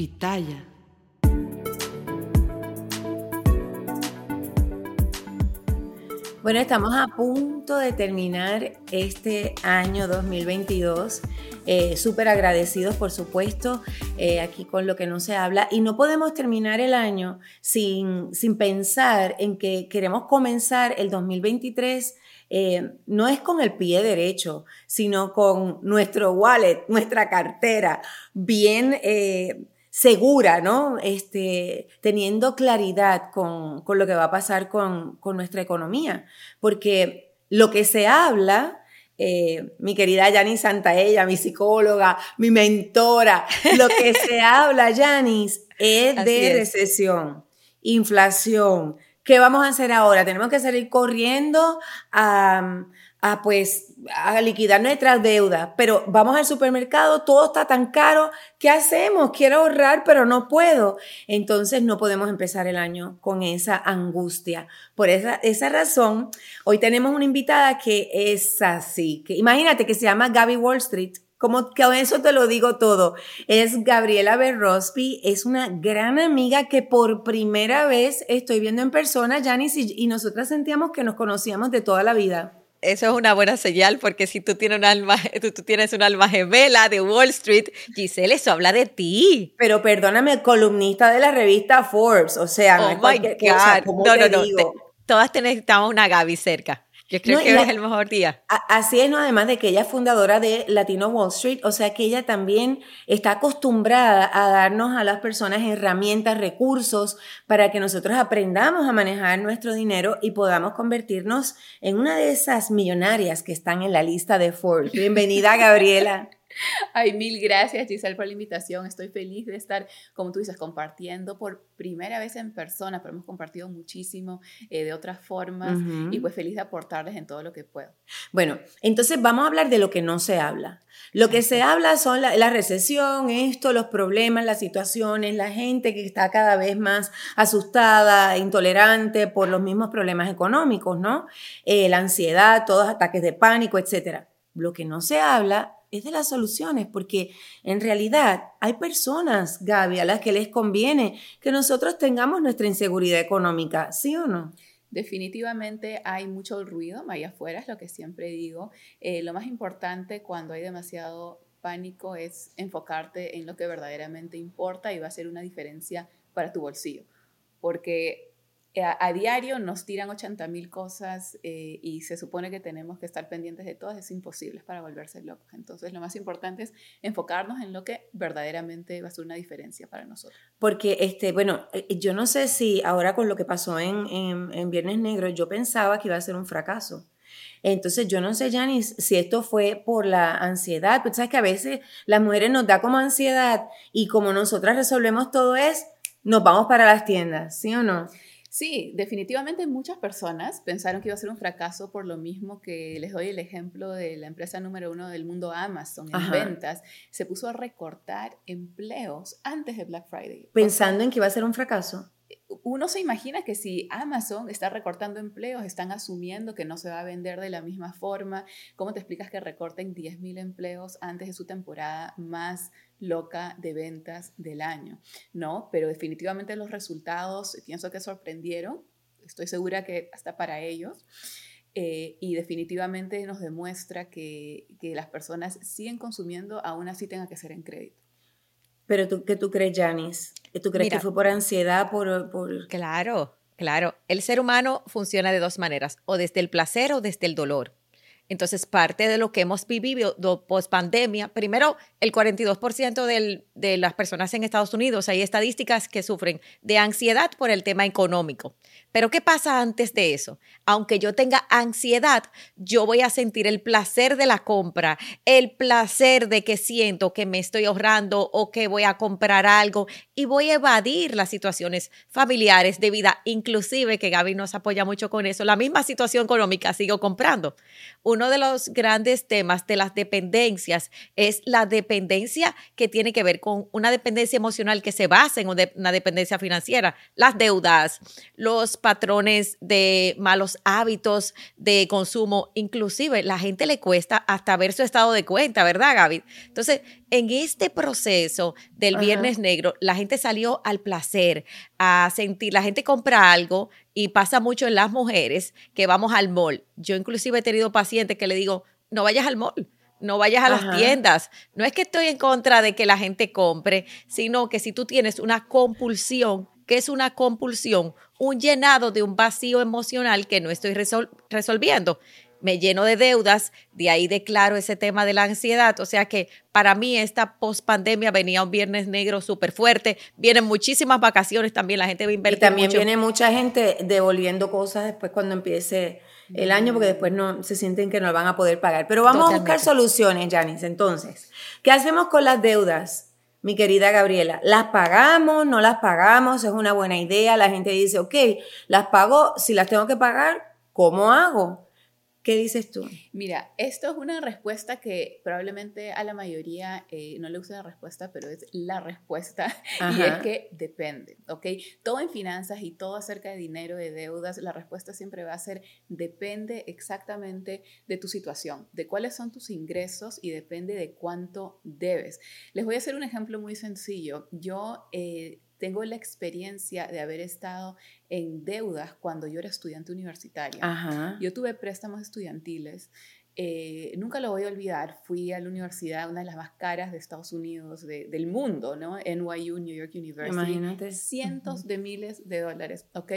Pitaya. Bueno, estamos a punto de terminar este año 2022. Eh, Súper agradecidos, por supuesto, eh, aquí con lo que no se habla. Y no podemos terminar el año sin, sin pensar en que queremos comenzar el 2023 eh, no es con el pie derecho, sino con nuestro wallet, nuestra cartera, bien segura, ¿no? Este, teniendo claridad con, lo que va a pasar con, nuestra economía. Porque lo que se habla, eh, mi querida Yanis Santaella, mi psicóloga, mi mentora, lo que se habla, Yanis, es de recesión, inflación, ¿Qué vamos a hacer ahora? Tenemos que salir corriendo a, pues a liquidar nuestras deudas, pero vamos al supermercado, todo está tan caro, ¿qué hacemos? Quiero ahorrar, pero no puedo. Entonces no podemos empezar el año con esa angustia. Por esa, esa razón, hoy tenemos una invitada que es así, que imagínate que se llama Gaby Wall Street como que eso te lo digo todo. Es Gabriela Berrospi, es una gran amiga que por primera vez estoy viendo en persona, Janice, y, nosotras sentíamos que nos conocíamos de toda la vida. Eso es una buena señal porque si tú tienes un alma, tú, tienes un alma gemela de Wall Street, Giselle, eso habla de ti. Pero perdóname, columnista de la revista Forbes, o sea, no oh my God. no, no, no, todas necesitamos una Gaby cerca. Yo creo que es el mejor día. Así es, ¿no? Además de que ella es fundadora de Latino Wall Street, o sea que ella también está acostumbrada a darnos a las personas herramientas, recursos para que nosotros aprendamos a manejar nuestro dinero y podamos convertirnos en una de esas millonarias que están en la lista de Forbes. Bienvenida, Gabriela. Ay, mil gracias Giselle por la invitación. Estoy feliz de estar, como tú dices, compartiendo por primera vez en persona, pero hemos compartido muchísimo eh, de otras formas y pues feliz de aportarles en todo lo que puedo. Bueno, entonces vamos a hablar de lo que no se habla. Lo que se habla son la, recesión, esto, los problemas, las situaciones, la gente que está cada vez más asustada, intolerante por los mismos problemas económicos, ¿no? Eh, la ansiedad, todos ataques de pánico, etc. Lo que no se habla es de las soluciones, porque en realidad hay personas, Gaby, a las que les conviene que nosotros tengamos nuestra inseguridad económica, ¿sí o no? Definitivamente hay mucho ruido allá afuera, es lo que siempre digo. Eh, lo más importante cuando hay demasiado pánico es enfocarte en lo que verdaderamente importa y va a ser una diferencia para tu bolsillo. Porque eh, a, diario nos tiran 80 mil cosas eh, y se supone que tenemos que estar pendientes de todas, es imposible para volverse locos. Entonces, lo más importante es enfocarnos en lo que verdaderamente va a ser una diferencia para nosotros. Porque, este, bueno, eh, yo no sé si ahora con lo que pasó en, en, Viernes Negro, yo pensaba que iba a ser un fracaso. Entonces, yo no sé, Janice, si esto fue por la ansiedad, pues sabes que a veces las mujeres nos da como ansiedad y como nosotras resolvemos todo es, nos vamos para las tiendas, ¿sí o no? Sí, definitivamente muchas personas pensaron que iba a ser un fracaso por lo mismo que les doy el ejemplo de la empresa número uno del mundo, Amazon, en ventas. Se puso a recortar empleos antes de Black Friday. Pensando en que iba a ser un fracaso uno se imagina que si Amazon está recortando empleos, están asumiendo que no se va a vender de la misma forma. ¿Cómo te explicas que recorten 10.000 empleos antes de su temporada más loca de ventas del año? No, pero definitivamente los resultados pienso que sorprendieron. Estoy segura que hasta para ellos. Eh, y definitivamente nos demuestra que, que las personas siguen consumiendo, aún así tenga que ser en crédito. Pero tú, ¿qué tú crees, Janice? ¿Tú crees que fue por ansiedad, por, por...? Claro, claro. El ser humano funciona de dos maneras, o desde el placer o desde el dolor. Entonces, parte de lo que hemos vivido post pandemia, primero, el 42% de las personas en Estados Unidos, hay estadísticas que sufren de ansiedad por el tema económico. Pero ¿qué pasa antes de eso? Aunque yo tenga ansiedad, yo voy a sentir el placer de la compra, el placer de que siento que me estoy ahorrando o que voy a comprar algo y voy a evadir las situaciones familiares de vida, inclusive que Gaby nos apoya mucho con eso, la misma situación económica, sigo comprando. Uno de los grandes temas de las dependencias es la dependencia que tiene que ver con una dependencia emocional que se basa en una dependencia financiera, las deudas, los patrones de malos hábitos de consumo. Inclusive la gente le cuesta hasta ver su estado de cuenta, ¿verdad, Gaby? Entonces, en este proceso del Viernes Negro, la gente salió al placer, a sentir, la gente compra algo y pasa mucho en las mujeres que vamos al mall. Yo inclusive he tenido pacientes que le digo, no vayas al mall no vayas a las tiendas. No es que estoy en contra de que la gente compre, sino que si tú tienes una compulsión, que es una compulsión? Un llenado de un vacío emocional que no estoy resolviendo. Me lleno de deudas, de ahí declaro ese tema de la ansiedad. O sea que para mí esta pospandemia venía un viernes negro súper fuerte. Vienen muchísimas vacaciones también, la gente va a invertir. Y también viene mucha gente devolviendo cosas después cuando empiece el año porque después no se sienten que no van a poder pagar. Pero vamos a buscar soluciones, Janice. Entonces, ¿qué hacemos con las deudas? Mi querida Gabriela, ¿las pagamos? ¿No las pagamos? ¿Es una buena idea? La gente dice, ok, las pago, si las tengo que pagar, ¿cómo hago? ¿Qué dices tú? Mira, esto es una respuesta que probablemente a la mayoría eh, no le gusta la respuesta, pero es la respuesta y es que depende, ¿ok? Todo en finanzas y todo acerca de dinero, de deudas, la respuesta siempre va a ser depende exactamente de tu situación, de cuáles son tus ingresos y depende de cuánto debes. Les voy a hacer un ejemplo muy sencillo. Yo... Eh, tengo la experiencia de haber estado en deudas cuando yo era estudiante universitaria. Yo tuve préstamos estudiantiles. Eh, nunca lo voy a olvidar, fui a la universidad, una de las más caras de Estados Unidos, del mundo, ¿no? NYU, New York University. Imagínate. Cientos de miles de dólares, ¿ok?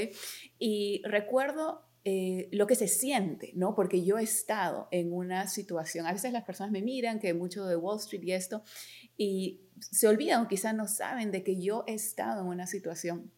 Y recuerdo eh, lo que se siente, ¿no? Porque yo he estado en una situación, a veces las personas me miran, que mucho de Wall Street y esto, y se olvidan o quizás no saben de que yo he estado en una situación,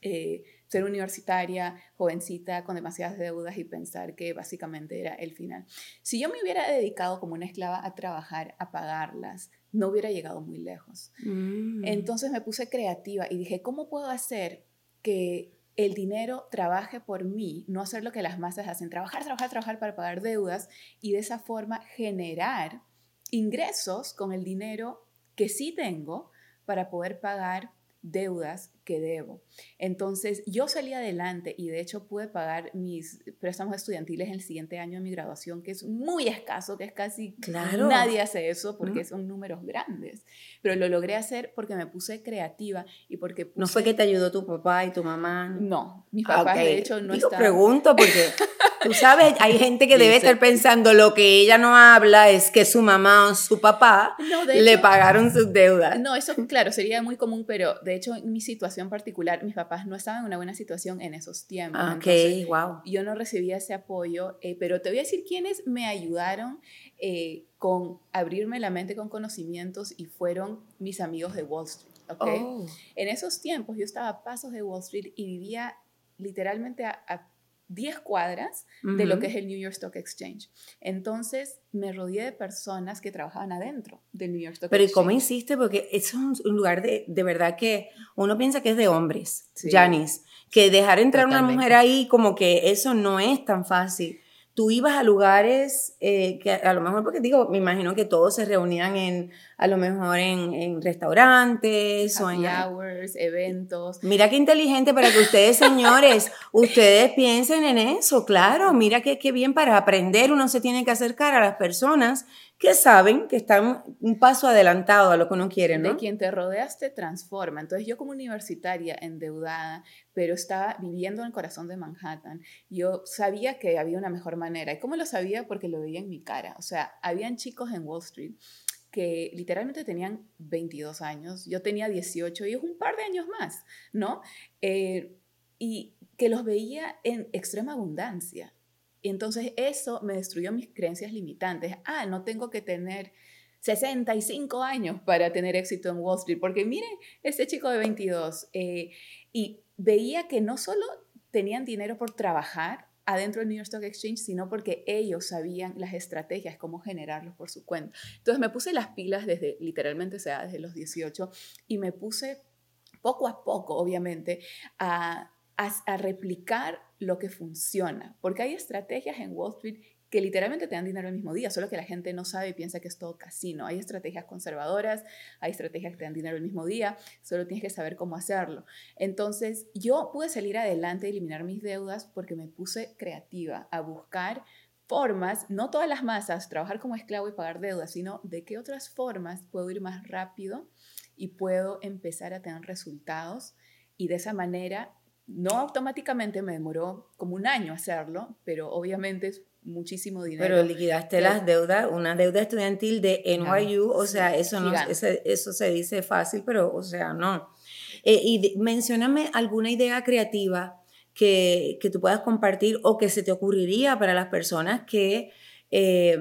eh, ser universitaria, jovencita, con demasiadas deudas y pensar que básicamente era el final. Si yo me hubiera dedicado como una esclava a trabajar, a pagarlas, no hubiera llegado muy lejos. Mm. Entonces me puse creativa y dije, ¿cómo puedo hacer que el dinero trabaje por mí, no hacer lo que las masas hacen, trabajar, trabajar, trabajar para pagar deudas y de esa forma generar ingresos con el dinero que sí tengo para poder pagar deudas que debo. Entonces, yo salí adelante y de hecho pude pagar mis préstamos estudiantiles el siguiente año de mi graduación, que es muy escaso, que es casi claro. nadie hace eso porque son números grandes. Pero lo logré hacer porque me puse creativa y porque ¿No fue que te ayudó tu papá y tu mamá? No, mi papá ah, de hecho no Digo, pregunto porque Tú sabes, hay gente que debe estar pensando lo que ella no habla es que su mamá o su papá le pagaron sus deudas. No, eso claro, sería muy común, pero de hecho en mi situación particular, mis papás no estaban en una buena situación en esos tiempos. Ah, ok, wow. Yo no recibía ese apoyo, eh, pero te voy a decir quiénes me ayudaron eh, con abrirme la mente con conocimientos y fueron mis amigos de Wall Street. Okay. Oh. En esos tiempos yo estaba a pasos de Wall Street y vivía literalmente a 10 cuadras de lo que es el New York Stock Exchange. Entonces me rodeé de personas que trabajaban adentro del New York Stock Pero Exchange. Pero ¿cómo hiciste? Porque es un, lugar de, de, verdad que uno piensa que es de hombres, Janice. Que dejar entrar a una mujer ahí como que eso no es tan fácil tú ibas a lugares eh, que a lo mejor, porque digo, me imagino que todos se reunían en, a lo mejor en, en restaurantes o en... hours, eventos. Mira qué inteligente para que ustedes, señores, ustedes piensen en eso, claro, mira qué, qué bien para aprender uno se tiene que acercar a las personas que saben que están un paso adelantado a lo que uno quiere, ¿no? De quien te rodeas te transforma. Entonces yo como universitaria endeudada, pero estaba viviendo en el corazón de Manhattan, yo sabía que había una mejor manera. ¿Y cómo lo sabía? Porque lo veía en mi cara. O sea, habían chicos en Wall Street que literalmente tenían 22 años, yo tenía 18 y es un par de años más, ¿no? Eh, y que los veía en extrema abundancia. Entonces eso me destruyó mis creencias limitantes. Ah, no tengo que tener 65 años para tener éxito en Wall Street, porque miren, este chico de 22, eh, y veía que no solo tenían dinero por trabajar adentro del New York Stock Exchange, sino porque ellos sabían las estrategias, cómo generarlos por su cuenta. Entonces me puse las pilas desde, literalmente, sea, desde los 18, y me puse poco a poco, obviamente, a, a, a replicar lo que funciona, porque hay estrategias en Wall Street literalmente te dan dinero el mismo día, solo que la gente no sabe y piensa que es todo casino. Hay estrategias conservadoras, hay estrategias que te dan dinero el mismo día, solo tienes que saber cómo hacerlo. Entonces, yo pude salir adelante y eliminar mis deudas porque me puse creativa a buscar formas, no todas las masas, trabajar como esclavo y pagar deudas, sino de qué otras formas puedo ir más rápido y puedo empezar a tener resultados y de esa manera no automáticamente me demoró como un año hacerlo, pero obviamente muchísimo dinero. Pero liquidaste las deudas, una deuda estudiantil de NYU, o sea, eso, no, eso se dice fácil, pero, o sea, no. Eh, y mencioname alguna idea creativa que, que, tú puedas compartir o que se te ocurriría para las personas que eh,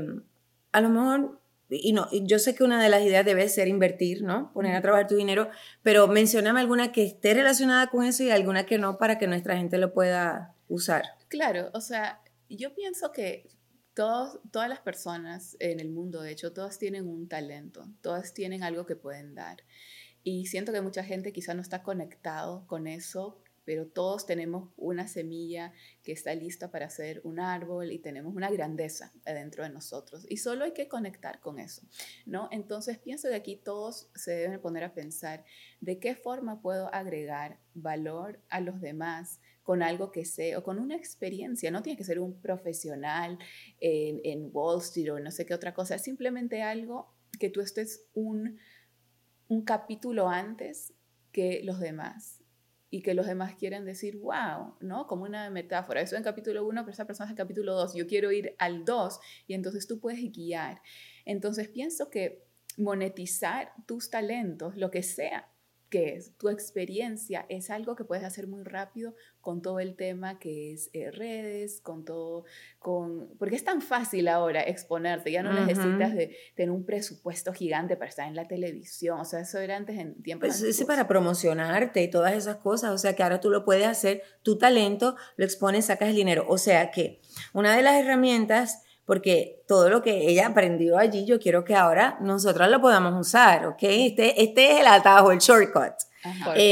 a lo mejor y no, yo sé que una de las ideas debe ser invertir, ¿no? Poner a trabajar tu dinero, pero mencioname alguna que esté relacionada con eso y alguna que no para que nuestra gente lo pueda usar. Claro, o sea, yo pienso que todos, todas las personas en el mundo, de hecho, todas tienen un talento, todas tienen algo que pueden dar. Y siento que mucha gente quizá no está conectado con eso pero todos tenemos una semilla que está lista para ser un árbol y tenemos una grandeza dentro de nosotros y solo hay que conectar con eso, ¿no? Entonces pienso que aquí todos se deben poner a pensar de qué forma puedo agregar valor a los demás con algo que sé o con una experiencia, no tiene que ser un profesional en, Wall Street o no sé qué otra cosa, simplemente algo que tú estés un, un capítulo antes que los demás y que los demás quieren decir, wow, ¿no? Como una metáfora. Eso en capítulo 1, pero esa persona es en capítulo 2. Yo quiero ir al 2 y entonces tú puedes guiar. Entonces pienso que monetizar tus talentos, lo que sea, que es tu experiencia, es algo que puedes hacer muy rápido con todo el tema que es eh, redes, con todo, con, porque es tan fácil ahora exponerte, ya no necesitas de tener un presupuesto gigante para estar en la televisión, o sea, eso era antes en tiempos. Pues es para promocionarte y todas esas cosas, o sea, que ahora tú lo puedes hacer, tu talento, lo expones, sacas el dinero, o sea que una de las herramientas porque todo lo que ella aprendió allí, yo quiero que ahora nosotras lo podamos usar, ¿ok? Este, este es el atajo, el shortcut. Eh,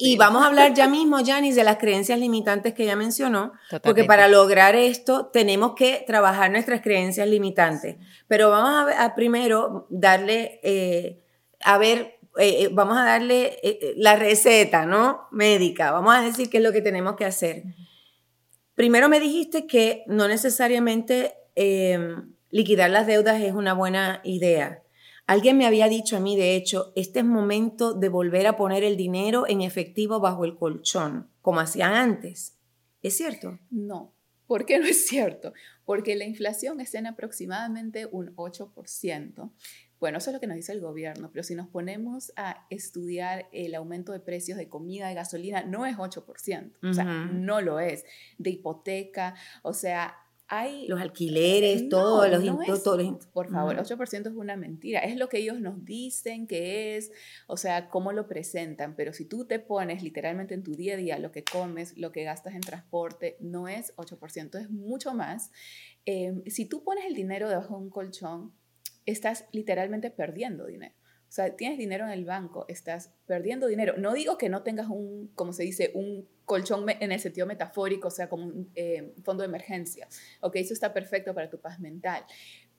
y, vamos a hablar ya mismo, Janice, de las creencias limitantes que ella mencionó, porque para lograr esto tenemos que trabajar nuestras creencias limitantes. Pero vamos a, primero darle, eh, a ver, eh, vamos a darle la receta, ¿no? Médica, vamos a decir qué es lo que tenemos que hacer. Primero me dijiste que no necesariamente Em, liquidar las deudas es una buena idea. Alguien me había dicho a mí, de hecho, este es momento de volver a poner el dinero en efectivo bajo el colchón, como hacían antes. ¿Es cierto? No. ¿Por qué no es cierto? Porque la inflación está en aproximadamente un 8%. Bueno, eso es lo que nos dice el gobierno, pero si nos ponemos a estudiar el aumento de precios de comida, de gasolina, no es 8%, o sea, no lo es. De hipoteca, o sea, los alquileres, todos los impuestos. Por favor, 8% es una mentira. Es lo que ellos nos dicen que es, o sea, cómo lo presentan. Pero si tú te pones literalmente en tu día a día lo que comes, lo que gastas en transporte, no es 8%, es mucho más. Em, si tú pones el dinero debajo de un colchón, estás literalmente perdiendo dinero. O sea, tienes dinero en el banco, estás perdiendo dinero. No digo que no tengas un, como se dice, un colchón en el sentido metafórico, o sea, como un eh, fondo de emergencia. Ok, eso está perfecto para tu paz mental.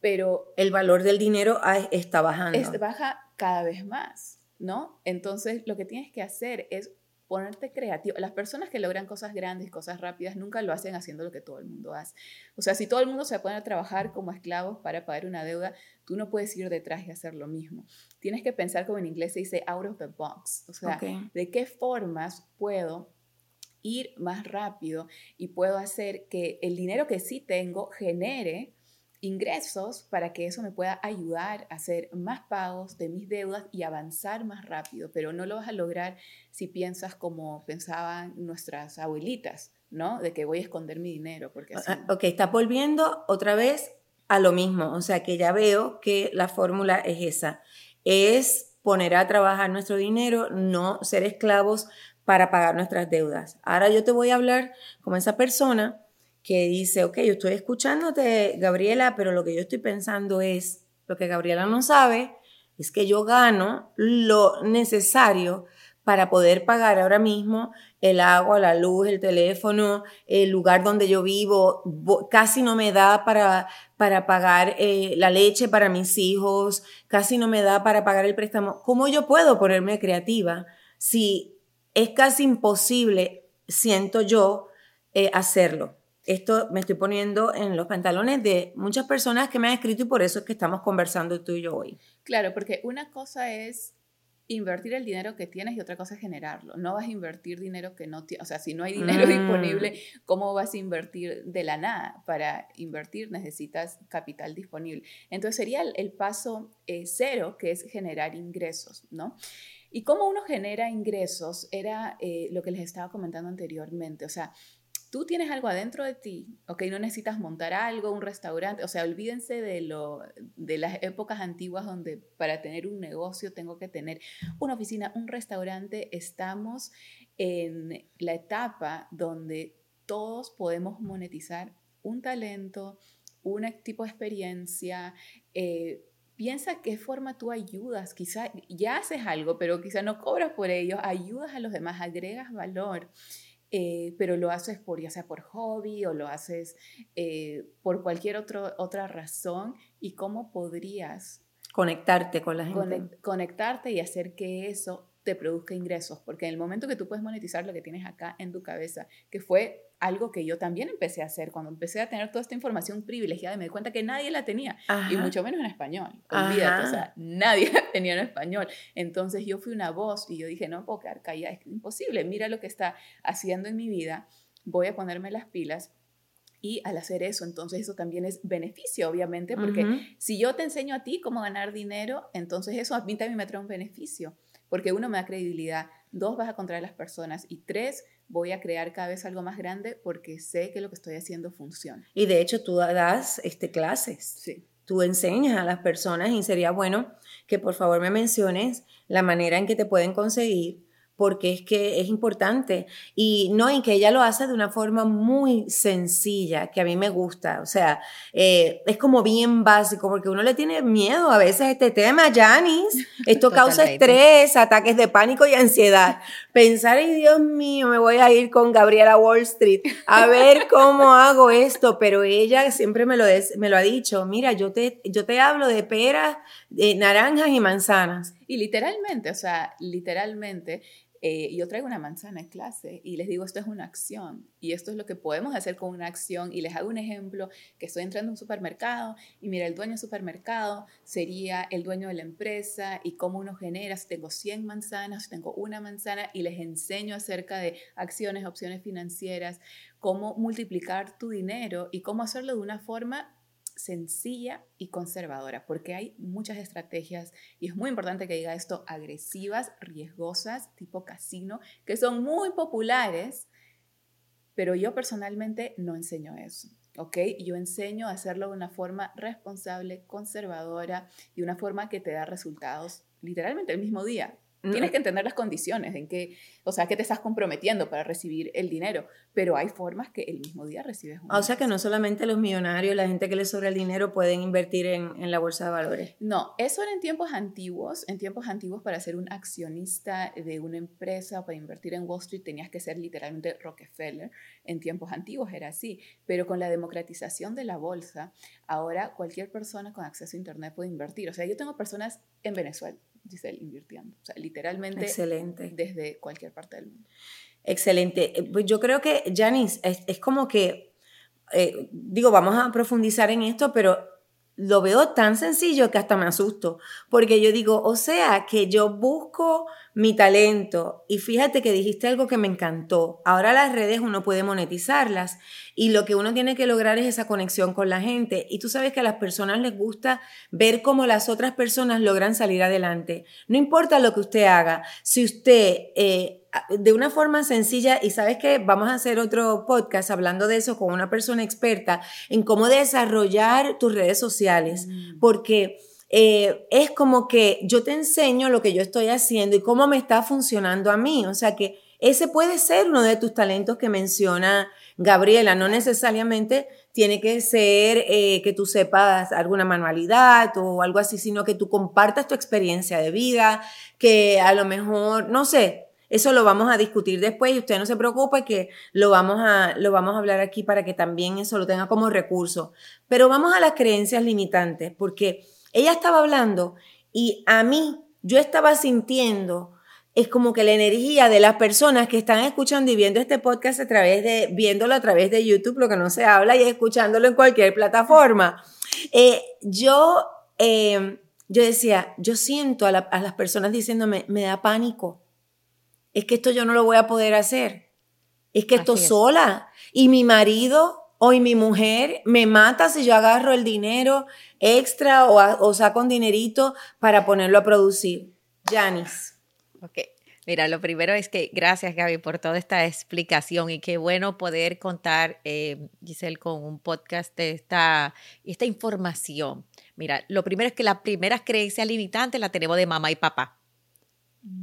Pero... El valor del dinero está bajando. Es, baja cada vez más, ¿no? Entonces, lo que tienes que hacer es ponerte creativo. Las personas que logran cosas grandes, cosas rápidas, nunca lo hacen haciendo lo que todo el mundo hace. O sea, si todo el mundo se pone a trabajar como esclavos para pagar una deuda, tú no puedes ir detrás y hacer lo mismo. Tienes que pensar como en inglés se dice out of the box. O sea, de qué formas puedo ir más rápido y puedo hacer que el dinero que sí tengo genere ingresos para que eso me pueda ayudar a hacer más pagos de mis deudas y avanzar más rápido, pero no lo vas a lograr si piensas como pensaban nuestras abuelitas, ¿no? De que voy a esconder mi dinero. Porque así... Ah, ok, estás volviendo otra vez a lo mismo, o sea que ya veo que la fórmula es esa, es poner a trabajar nuestro dinero, no ser esclavos para pagar nuestras deudas. Ahora yo te voy a hablar como esa persona que dice, ok, yo estoy escuchándote, Gabriela, pero lo que yo estoy pensando es, lo que Gabriela no sabe, es que yo gano lo necesario para poder pagar ahora mismo el agua, la luz, el teléfono, el lugar donde yo vivo, casi no me da para, para pagar eh, la leche para mis hijos, casi no me da para pagar el préstamo. ¿Cómo yo puedo ponerme creativa si es casi imposible, siento yo, eh, hacerlo? Esto me estoy poniendo en los pantalones de muchas personas que me han escrito y por eso es que estamos conversando tú y yo hoy. Claro, porque una cosa es invertir el dinero que tienes y otra cosa es generarlo. No vas a invertir dinero que no tienes, o sea, si no hay dinero mm. disponible, ¿cómo vas a invertir de la nada? Para invertir necesitas capital disponible. Entonces sería el, paso eh, cero, que es generar ingresos, ¿no? Y cómo uno genera ingresos era eh, lo que les estaba comentando anteriormente, o sea, tú tienes algo adentro de ti, ok, no necesitas montar algo, un restaurante, o sea, olvídense de, lo, de las épocas antiguas donde para tener un negocio tengo que tener una oficina, un restaurante, estamos en la etapa donde todos podemos monetizar un talento, un tipo de experiencia. Eh, piensa qué forma tú ayudas, quizá ya haces algo, pero quizá no cobras por ello, ayudas a los demás, agregas valor. Eh, pero lo haces por ya sea por hobby o lo haces eh, por cualquier otro, otra razón y cómo podrías conectarte con la gente. conectarte y hacer que eso te produzca ingresos, porque en el momento que tú puedes monetizar lo que tienes acá en tu cabeza, que fue algo que yo también empecé a hacer cuando empecé a tener toda esta información privilegiada me di cuenta que nadie la tenía, y mucho menos en español. Olvídate, o sea, nadie la tenía en español. Entonces yo fui una voz y yo dije, no puedo quedar callada, es imposible, mira lo que está haciendo en mi vida, voy a ponerme las pilas. Y al hacer eso, entonces eso también es beneficio, obviamente, porque si yo te enseño a ti cómo ganar dinero, entonces eso a mí también me trae un beneficio porque uno me da credibilidad, dos vas a contraer a las personas y tres voy a crear cada vez algo más grande porque sé que lo que estoy haciendo funciona. Y de hecho tú das este, clases. Sí. Tú enseñas a las personas y sería bueno que por favor me menciones la manera en que te pueden conseguir porque es que es importante. Y no, y que ella lo hace de una forma muy sencilla, que a mí me gusta, o sea, eh, es como bien básico, porque uno le tiene miedo a veces a este tema, Janice, esto causa estrés, ataques de pánico y ansiedad. Pensar, ay Dios mío, me voy a ir con Gabriela Wall Street a ver cómo hago esto, pero ella siempre me lo, me lo ha dicho, mira, yo te, yo te hablo de peras, de naranjas y manzanas. Y literalmente, o sea, literalmente, eh, yo traigo una manzana en clase y les digo, esto es una acción y esto es lo que podemos hacer con una acción y les hago un ejemplo que estoy entrando a un supermercado y mira, el dueño del supermercado sería el dueño de la empresa y cómo uno genera, si tengo 100 manzanas, si tengo una manzana y les enseño acerca de acciones, opciones financieras, cómo multiplicar tu dinero y cómo hacerlo de una forma sencilla y conservadora, porque hay muchas estrategias, y es muy importante que diga esto, agresivas, riesgosas, tipo casino, que son muy populares, pero yo personalmente no enseño eso. ¿ok? Yo enseño a hacerlo de una forma responsable, conservadora y una forma que te da resultados literalmente el mismo día. Tienes que entender las condiciones en que, o sea, que te estás comprometiendo para recibir el dinero, pero hay formas que el mismo día recibes un O sea, que no solamente los millonarios, la gente que les sobra el dinero pueden invertir en, en, la bolsa de valores. No, eso era en tiempos antiguos. En tiempos antiguos, para ser un accionista de una empresa, para invertir en Wall Street, tenías que ser literalmente Rockefeller. En tiempos antiguos era así, pero con la democratización de la bolsa, ahora cualquier persona con acceso a Internet puede invertir. O sea, yo tengo personas en Venezuela Giselle invirtiendo. O sea, literalmente Excelente. desde cualquier parte del mundo. Excelente. Eh, pues yo creo que, Janice, es, como que, eh, digo, vamos a profundizar en esto, pero lo veo tan sencillo que hasta me asusto, porque yo digo, o sea, que yo busco mi talento y fíjate que dijiste algo que me encantó. Ahora las redes uno puede monetizarlas y lo que uno tiene que lograr es esa conexión con la gente. Y tú sabes que a las personas les gusta ver cómo las otras personas logran salir adelante. No importa lo que usted haga, si usted... Eh, de una forma sencilla y sabes que vamos a hacer otro podcast hablando de eso con una persona experta en cómo desarrollar tus redes sociales, mm. porque eh, es como que yo te enseño lo que yo estoy haciendo y cómo me está funcionando a mí, o sea que ese puede ser uno de tus talentos que menciona Gabriela, no necesariamente tiene que ser eh, que tú sepas alguna manualidad o algo así, sino que tú compartas tu experiencia de vida, que a lo mejor, no sé, Eso lo vamos a discutir después y usted no se preocupe que lo vamos a, lo vamos a hablar aquí para que también eso lo tenga como recurso. Pero vamos a las creencias limitantes, porque ella estaba hablando y a mí yo estaba sintiendo es como que la energía de las personas que están escuchando y viendo este podcast a través de, viéndolo a través de YouTube, lo que no se habla, y escuchándolo en cualquier plataforma. Eh, yo, eh, yo decía, yo siento a, las personas diciéndome, me da pánico. Es que esto yo no lo voy a poder hacer. Es que esto sola. Y mi marido o mi mujer me mata si yo agarro el dinero extra o, o saco un dinerito para ponerlo a producir. Janice. Ok. Mira, lo primero es que gracias Gaby por toda esta explicación y qué bueno poder contar, eh, Giselle, con un podcast de esta, esta información. Mira, lo primero es que las primeras creencias limitantes las tenemos de mamá y papá.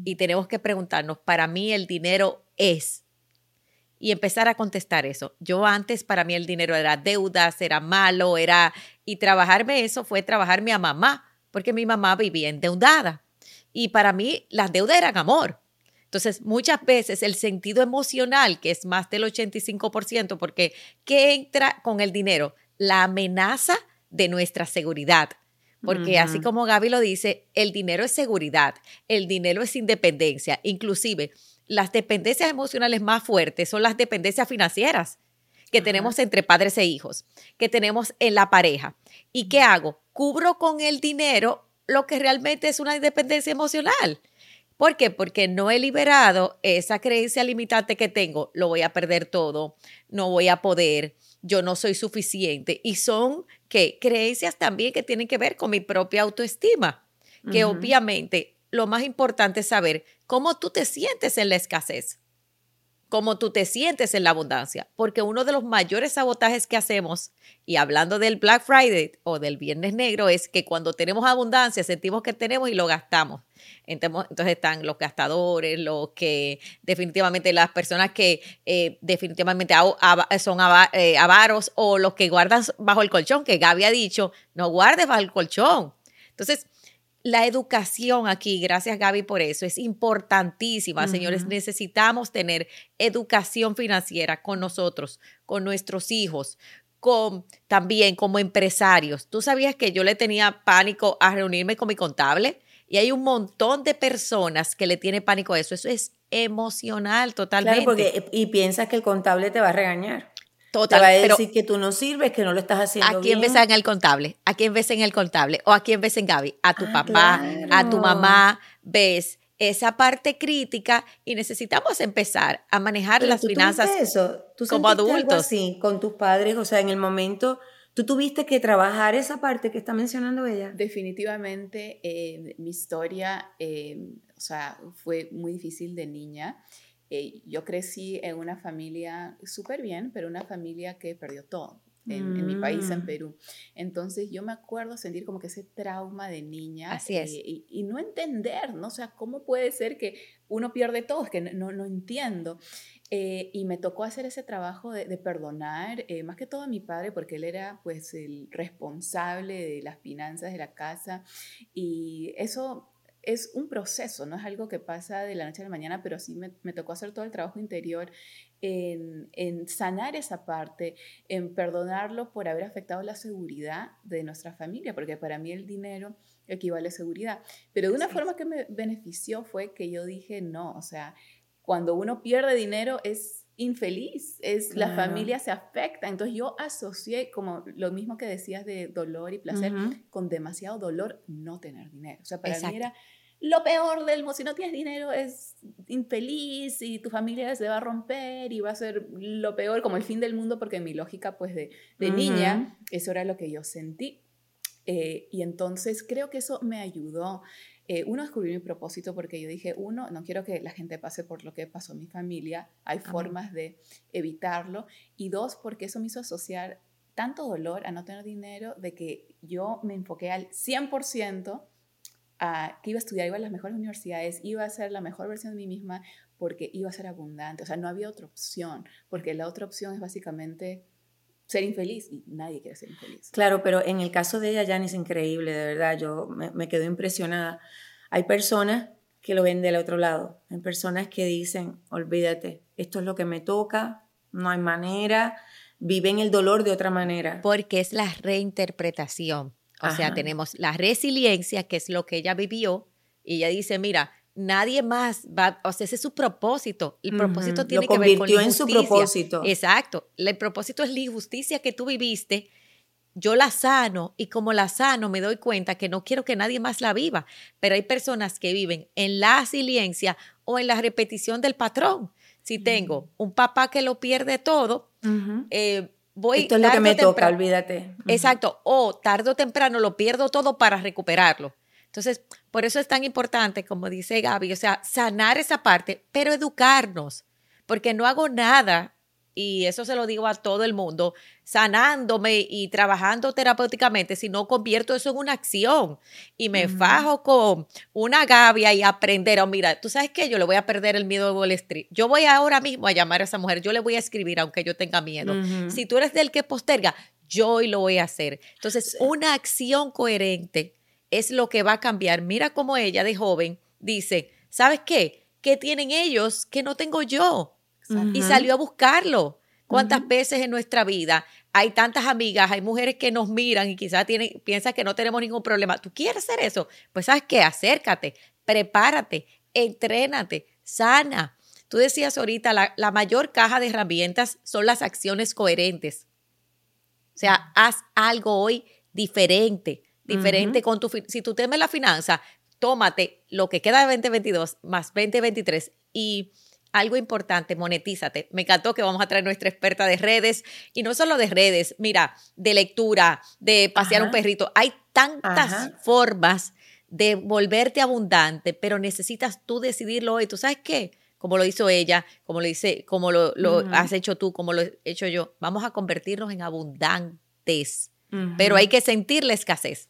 Y tenemos que preguntarnos, para mí el dinero es. Y empezar a contestar eso. Yo antes para mí el dinero era deudas, era malo, era... Y trabajarme eso fue trabajarme a mamá, porque mi mamá vivía endeudada. Y para mí las deudas eran amor. Entonces, muchas veces el sentido emocional, que es más del 85%, porque ¿qué entra con el dinero? La amenaza de nuestra seguridad. Porque así como Gaby lo dice, el dinero es seguridad, el dinero es independencia. Inclusive, las dependencias emocionales más fuertes son las dependencias financieras que tenemos entre padres e hijos, que tenemos en la pareja. ¿Y qué hago? Cubro con el dinero lo que realmente es una independencia emocional. ¿Por qué? Porque no he liberado esa creencia limitante que tengo, lo voy a perder todo, no voy a poder, yo no soy suficiente. Y son que creencias también que tienen que ver con mi propia autoestima, que obviamente lo más importante es saber cómo tú te sientes en la escasez cómo tú te sientes en la abundancia, porque uno de los mayores sabotajes que hacemos, y hablando del Black Friday o del Viernes Negro, es que cuando tenemos abundancia sentimos que tenemos y lo gastamos. Entonces están los gastadores, los que definitivamente las personas que eh, definitivamente son eh, avaros o los que guardan bajo el colchón, que Gaby ha dicho, no guardes bajo el colchón. Entonces, la educación aquí, gracias Gaby por eso, es importantísima, señores. Necesitamos tener educación financiera con nosotros, con nuestros hijos, con también como empresarios. ¿Tú sabías que yo le tenía pánico a reunirme con mi contable? Y hay un montón de personas que le tiene pánico a eso. Eso es emocional totalmente. Claro, porque y piensas que el contable te va a regañar. Total, te va a decir que tú no sirves, que no lo estás haciendo ¿A quién ves en el contable? ¿A quién ves en el contable? ¿O a quién ves en Gaby? A tu ah, papá, a tu mamá, ves esa parte crítica y necesitamos empezar a manejar las finanzas eso? ¿Tú como adultos. sí, con tus padres, o sea, en el momento, ¿tú tuviste que trabajar esa parte que está mencionando ella? Definitivamente, eh, mi historia, eh, o sea, fue muy difícil de niña. Eh, yo crecí en una familia súper bien, pero una familia que perdió todo. En, mi país, en mm. Perú. Entonces yo me acuerdo sentir como que ese trauma de niña. Así es. Eh, y, no entender, ¿no? O sea, ¿cómo puede ser que uno pierde todo? Es que no, no entiendo. Eh, y me tocó hacer ese trabajo de, de perdonar, más que todo a mi padre, porque él era pues el responsable de las finanzas de la casa. Y eso es un proceso, no es algo que pasa de la noche a la mañana, pero sí me, tocó hacer todo el trabajo interior en, en, sanar esa parte, en perdonarlo por haber afectado la seguridad de nuestra familia, porque para mí el dinero equivale a seguridad. Pero de una forma que me benefició fue que yo dije, no, o sea, cuando uno pierde dinero es infeliz, es la familia se afecta. Entonces yo asocié como lo mismo que decías de dolor y placer con demasiado dolor no tener dinero. O sea, para mí era lo peor del mundo, si no tienes dinero es infeliz y tu familia se va a romper y va a ser lo peor, como el fin del mundo, porque en mi lógica pues de, de niña, eso era lo que yo sentí. Eh, y entonces creo que eso me ayudó eh, uno, descubrí mi propósito porque yo dije, uno, no quiero que la gente pase por lo que pasó en mi familia, hay formas de evitarlo. Y dos, porque eso me hizo asociar tanto dolor a no tener dinero de que yo me enfoqué al 100% a que iba a estudiar, iba a las mejores universidades, iba a ser la mejor versión de mí misma porque iba a ser abundante. O sea, no había otra opción, porque la otra opción es básicamente ser infeliz y nadie quiere ser infeliz. Claro, pero en el caso de ella, Jan es increíble, de verdad, yo me, me quedo impresionada. Hay personas que lo ven del otro lado. Hay personas que dicen, olvídate, esto es lo que me toca, no hay manera, viven el dolor de otra manera. Porque es la reinterpretación. O sea, tenemos la resiliencia, que es lo que ella vivió, y ella dice, mira, nadie más va, o sea, ese es su propósito. El propósito tiene que ver con la en su propósito. Exacto. El propósito es la injusticia que tú viviste. Yo la sano y como la sano me doy cuenta que no quiero que nadie más la viva. Pero hay personas que viven en la resiliencia o en la repetición del patrón. Si tengo un papá que lo pierde todo, eh, voy... Esto es lo que me toca, olvídate. Exacto. O tarde o temprano lo pierdo todo para recuperarlo. Entonces, por eso es tan importante, como dice Gaby, o sea, sanar esa parte, pero educarnos, porque no hago nada, y eso se lo digo a todo el mundo, sanándome y trabajando terapéuticamente, si no convierto eso en una acción y me fajo con una gavia y aprender, oh, mira, tú sabes que yo le voy a perder el miedo de Wall Street. Yo voy ahora mismo a llamar a esa mujer, yo le voy a escribir aunque yo tenga miedo. Si tú eres del que posterga, yo hoy lo voy a hacer. Entonces, una acción coherente es lo que va a cambiar. Mira cómo ella de joven dice, ¿sabes qué? ¿Qué tienen ellos que no tengo yo? Y salió a buscarlo. ¿Cuántas veces en nuestra vida hay tantas amigas, hay mujeres que nos miran y quizás tienen, piensan que no tenemos ningún problema? ¿Tú quieres hacer eso? Pues sabes qué, acércate, prepárate, entrénate, sana. Tú decías ahorita, la, la mayor caja de herramientas son las acciones coherentes. O sea, haz algo hoy diferente diferente con tu... Si tú temes la finanza, tómate lo que queda de 2022 más 2023 y algo importante, monetízate. Me encantó que vamos a traer nuestra experta de redes y no solo de redes, mira, de lectura, de pasear un perrito. Hay tantas formas de volverte abundante, pero necesitas tú decidirlo hoy. ¿Tú sabes qué? Como lo hizo ella, como lo dice, como lo, has hecho tú, como lo he hecho yo. Vamos a convertirnos en abundantes, pero hay que sentir la escasez.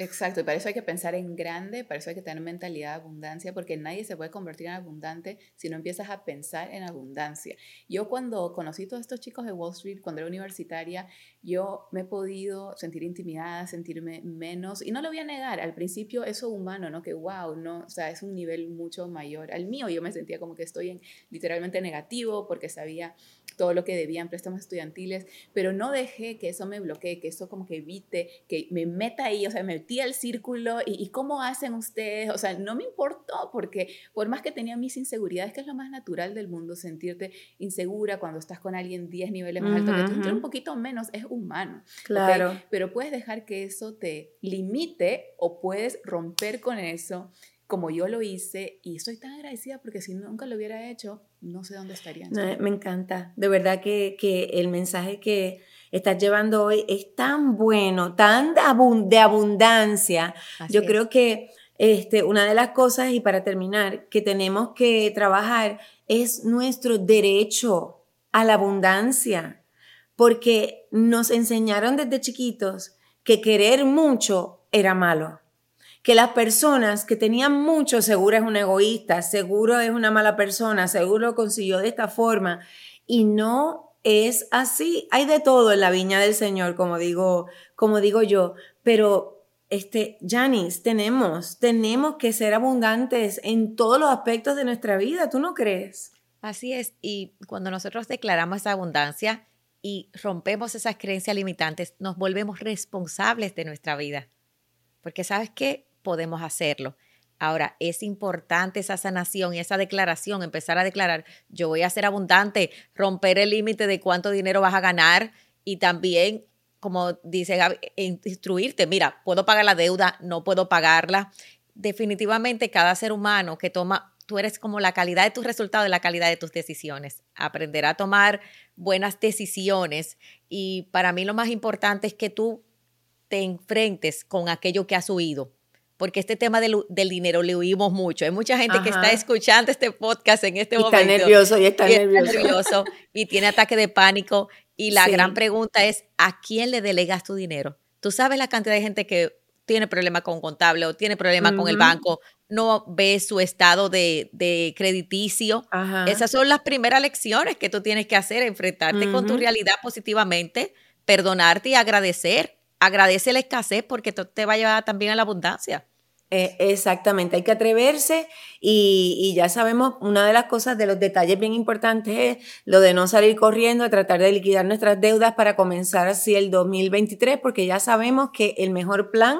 Exacto, y para eso hay que pensar en grande, para eso hay que tener mentalidad de abundancia, porque nadie se puede convertir en abundante si no empiezas a pensar en abundancia. Yo cuando conocí a todos estos chicos de Wall Street, cuando era universitaria, yo me he podido sentir intimidada, sentirme menos, y no lo voy a negar, al principio eso humano, ¿no? Que wow, ¿no? O sea, es un nivel mucho mayor al mío, yo me sentía como que estoy en literalmente negativo porque sabía todo lo que debían préstamos estudiantiles, pero no dejé que eso me bloquee, que eso como que evite, que me meta ahí, o sea, me metí al círculo y, y, cómo hacen ustedes, o sea, no me importó porque por más que tenía mis inseguridades, que es lo más natural del mundo, sentirte insegura cuando estás con alguien 10 niveles más alto que tú, un poquito menos, es humano. Claro. Pero puedes dejar que eso te limite o puedes romper con eso como yo lo hice y estoy tan agradecida porque si nunca lo hubiera hecho, no sé dónde estaría. me encanta, de verdad que, que, el mensaje que estás llevando hoy es tan bueno, tan de, abundancia. yo creo que este, una de las cosas, y para terminar, que tenemos que trabajar es nuestro derecho a la abundancia, porque nos enseñaron desde chiquitos que querer mucho era malo que las personas que tenían mucho, seguro es un egoísta, seguro es una mala persona, seguro consiguió de esta forma y no es así. Hay de todo en la viña del Señor, como digo, como digo yo, pero este, Janice, tenemos, tenemos que ser abundantes en todos los aspectos de nuestra vida, ¿tú no crees? Así es, y cuando nosotros declaramos esa abundancia y rompemos esas creencias limitantes, nos volvemos responsables de nuestra vida. Porque sabes qué, podemos hacerlo. Ahora, es importante esa sanación y esa declaración, empezar a declarar, yo voy a ser abundante, romper el límite de cuánto dinero vas a ganar y también, como dice instruirte, mira, puedo pagar la deuda, no puedo pagarla. Definitivamente cada ser humano que toma, tú eres como la calidad de tus resultados y la calidad de tus decisiones. Aprender a tomar buenas decisiones y para mí lo más importante es que tú te enfrentes con aquello que has huido porque este tema del, dinero le huimos mucho. Hay mucha gente que está escuchando este podcast en este momento. Está nervioso y está, nervioso. y tiene ataque de pánico. Y la gran pregunta es, ¿a quién le delegas tu dinero? Tú sabes la cantidad de gente que tiene problemas con un contable o tiene problemas con el banco, no ve su estado de, crediticio. Esas son las primeras lecciones que tú tienes que hacer, enfrentarte con tu realidad positivamente, perdonarte y agradecer agradece la escasez porque te va a llevar también a la abundancia. Eh, exactamente, hay que atreverse y, ya sabemos, una de las cosas, de los detalles bien importantes es lo de no salir corriendo, tratar de liquidar nuestras deudas para comenzar así el 2023, porque ya sabemos que el mejor plan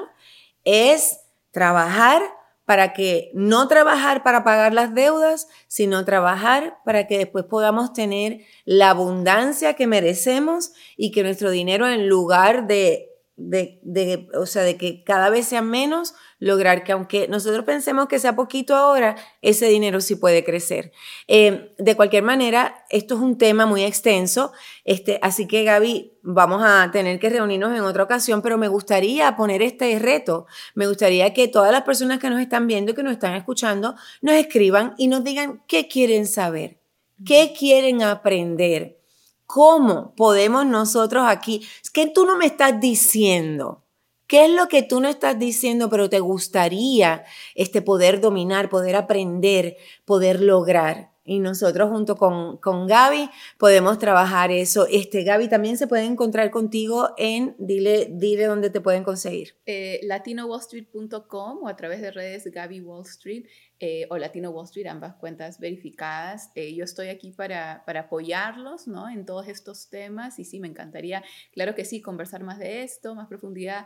es trabajar para que no trabajar para pagar las deudas, sino trabajar para que después podamos tener la abundancia que merecemos y que nuestro dinero en lugar de de, o sea, de que cada vez sea menos, lograr que aunque nosotros pensemos que sea poquito ahora, ese dinero sí puede crecer. Eh, de cualquier manera, esto es un tema muy extenso, este, así que Gaby, vamos a tener que reunirnos en otra ocasión, pero me gustaría poner este reto, me gustaría que todas las personas que nos están viendo y que nos están escuchando nos escriban y nos digan qué quieren saber, qué quieren aprender. ¿Cómo podemos nosotros aquí? Es que tú no me estás diciendo. ¿Qué es lo que tú no estás diciendo, pero te gustaría este, poder dominar, poder aprender, poder lograr? Y nosotros junto con, con Gaby podemos trabajar eso. Este, Gaby, también se puede encontrar contigo en, dile, dile dónde te pueden conseguir. Eh, latinowallstreet.com o a través de redes Gaby Wall Street. Eh, o Latino Wall Street, ambas cuentas verificadas. Eh, yo estoy aquí para, para, apoyarlos ¿no? en todos estos temas y sí, me encantaría, claro que sí, conversar más de esto, más profundidad.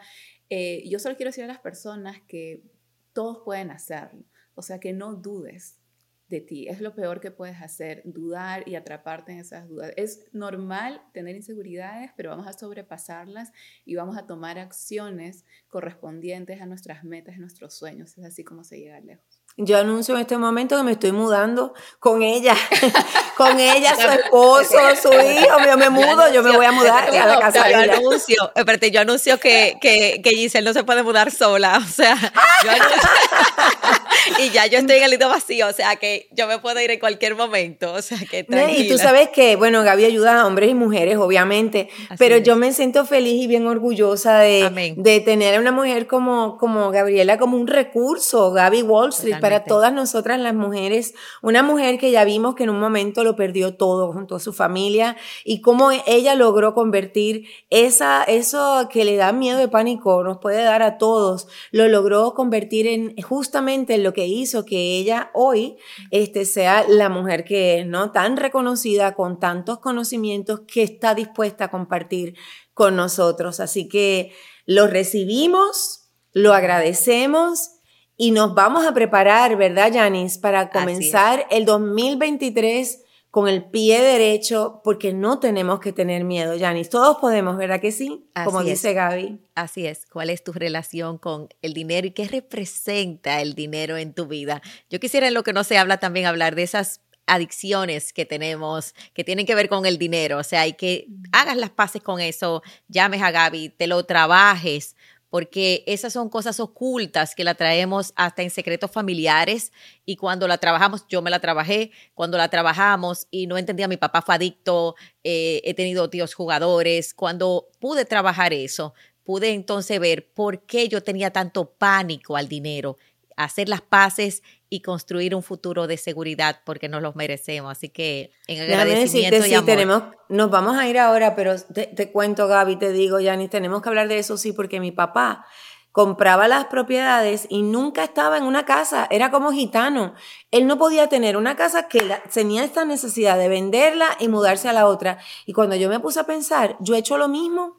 Eh, yo solo quiero decir a las personas que todos pueden hacerlo, o sea, que no dudes de ti. Es lo peor que puedes hacer, dudar y atraparte en esas dudas. Es normal tener inseguridades, pero vamos a sobrepasarlas y vamos a tomar acciones correspondientes a nuestras metas, a nuestros sueños. Es así como se llega lejos. Yo anuncio en este momento que me estoy mudando con ella, con ella, su esposo, su hijo. Yo me mudo, yo, me voy a mudar a la casa. yo anuncio, espérate, yo anuncio que, que, que Giselle no se puede mudar sola. O sea, yo anuncio, y ya yo estoy en el lindo vacío, o sea que yo me puedo ir en cualquier momento. O sea que tranquila. Y tú sabes que, bueno, Gaby ayuda a hombres y mujeres, obviamente, pero yo me siento feliz y bien orgullosa de, de tener a una mujer como, como Gabriela como un recurso, Gaby Wall Street para todas nosotras las mujeres, una mujer que ya vimos que en un momento lo perdió todo junto a su familia y cómo ella logró convertir esa, eso que le da miedo de pánico, nos puede dar a todos, lo logró convertir en justamente en lo que hizo que ella hoy este, sea la mujer que es, ¿no? Tan reconocida, con tantos conocimientos que está dispuesta a compartir con nosotros. Así que lo recibimos, lo agradecemos y nos vamos a preparar, ¿verdad, Janice? Para comenzar el 2023 con el pie derecho, porque no tenemos que tener miedo, Janice. Todos podemos, ¿verdad que sí? Como dice Gaby. Así es. ¿Cuál es tu relación con el dinero y qué representa el dinero en tu vida? Yo quisiera en lo que no se habla también hablar de esas adicciones que tenemos que tienen que ver con el dinero, o sea, hay que hagas las paces con eso, llames a Gaby, te lo trabajes, porque esas son cosas ocultas que la traemos hasta en secretos familiares y cuando la trabajamos, yo me la trabajé, cuando la trabajamos y no entendía, mi papá fue adicto, eh, he tenido tíos jugadores, cuando pude trabajar eso, pude entonces ver por qué yo tenía tanto pánico al dinero, hacer las paces y construir un futuro de seguridad porque nos los merecemos. Así que en agradecimiento y amor. tenemos, nos vamos a ir ahora, pero te, cuento, Gaby, te digo, Yanis, tenemos que hablar de eso, sí, porque mi papá compraba las propiedades y nunca estaba en una casa, era como gitano. Él no podía tener una casa que tenía esta necesidad de venderla y mudarse a la otra. Y cuando yo me puse a pensar, yo he hecho lo mismo.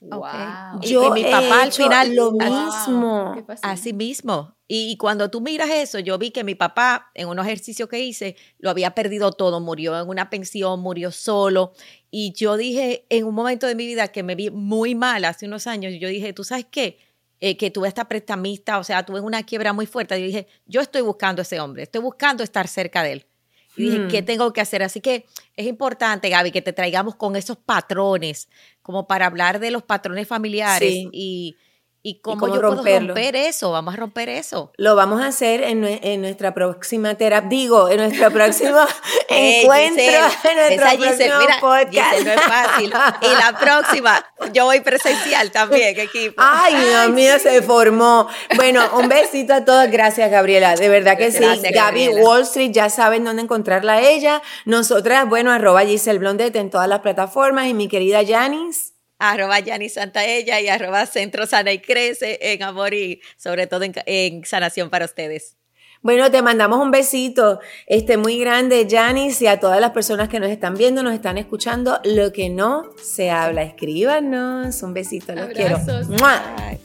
Wow. Yo y mi papá al final lo mismo. Así mismo. Y, cuando tú miras eso, yo vi que mi papá, en un ejercicio que hice, lo había perdido todo, murió en una pensión, murió solo. Y yo dije, en un momento de mi vida que me vi muy mal hace unos años, yo dije, ¿tú sabes qué? Eh, que tuve esta prestamista, o sea, tuve una quiebra muy fuerte. Yo dije, yo estoy buscando a ese hombre, estoy buscando estar cerca de él. Y dije, ¿qué hmm. tengo que hacer? Así que es importante, Gaby, que te traigamos con esos patrones, como para hablar de los patrones familiares y ¿Y cómo, yo puedo romper eso? Vamos a romper eso. Lo vamos a hacer en, en nuestra próxima terapia, digo, en nuestro próximo encuentro, en nuestro próximo podcast. no es fácil. Y la próxima, yo voy presencial también, equipo. Ay, Dios mío, se formó. Bueno, un besito a todos. Gracias, Gabriela. De verdad que sí. Gaby Wall Street, ya saben dónde encontrarla a ella. Nosotras, bueno, arroba Giselle Blondet en todas las plataformas. Y mi querida Janice. Arroba Yani Santaella y arroba Centro Sana y Crece en amor y sobre todo en, en sanación para ustedes. Bueno, te mandamos un besito este, muy grande, Janice, y a todas las personas que nos están viendo, nos están escuchando. Lo que no se habla, escríbanos. Un besito, los quiero. Bye.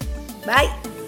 Bye.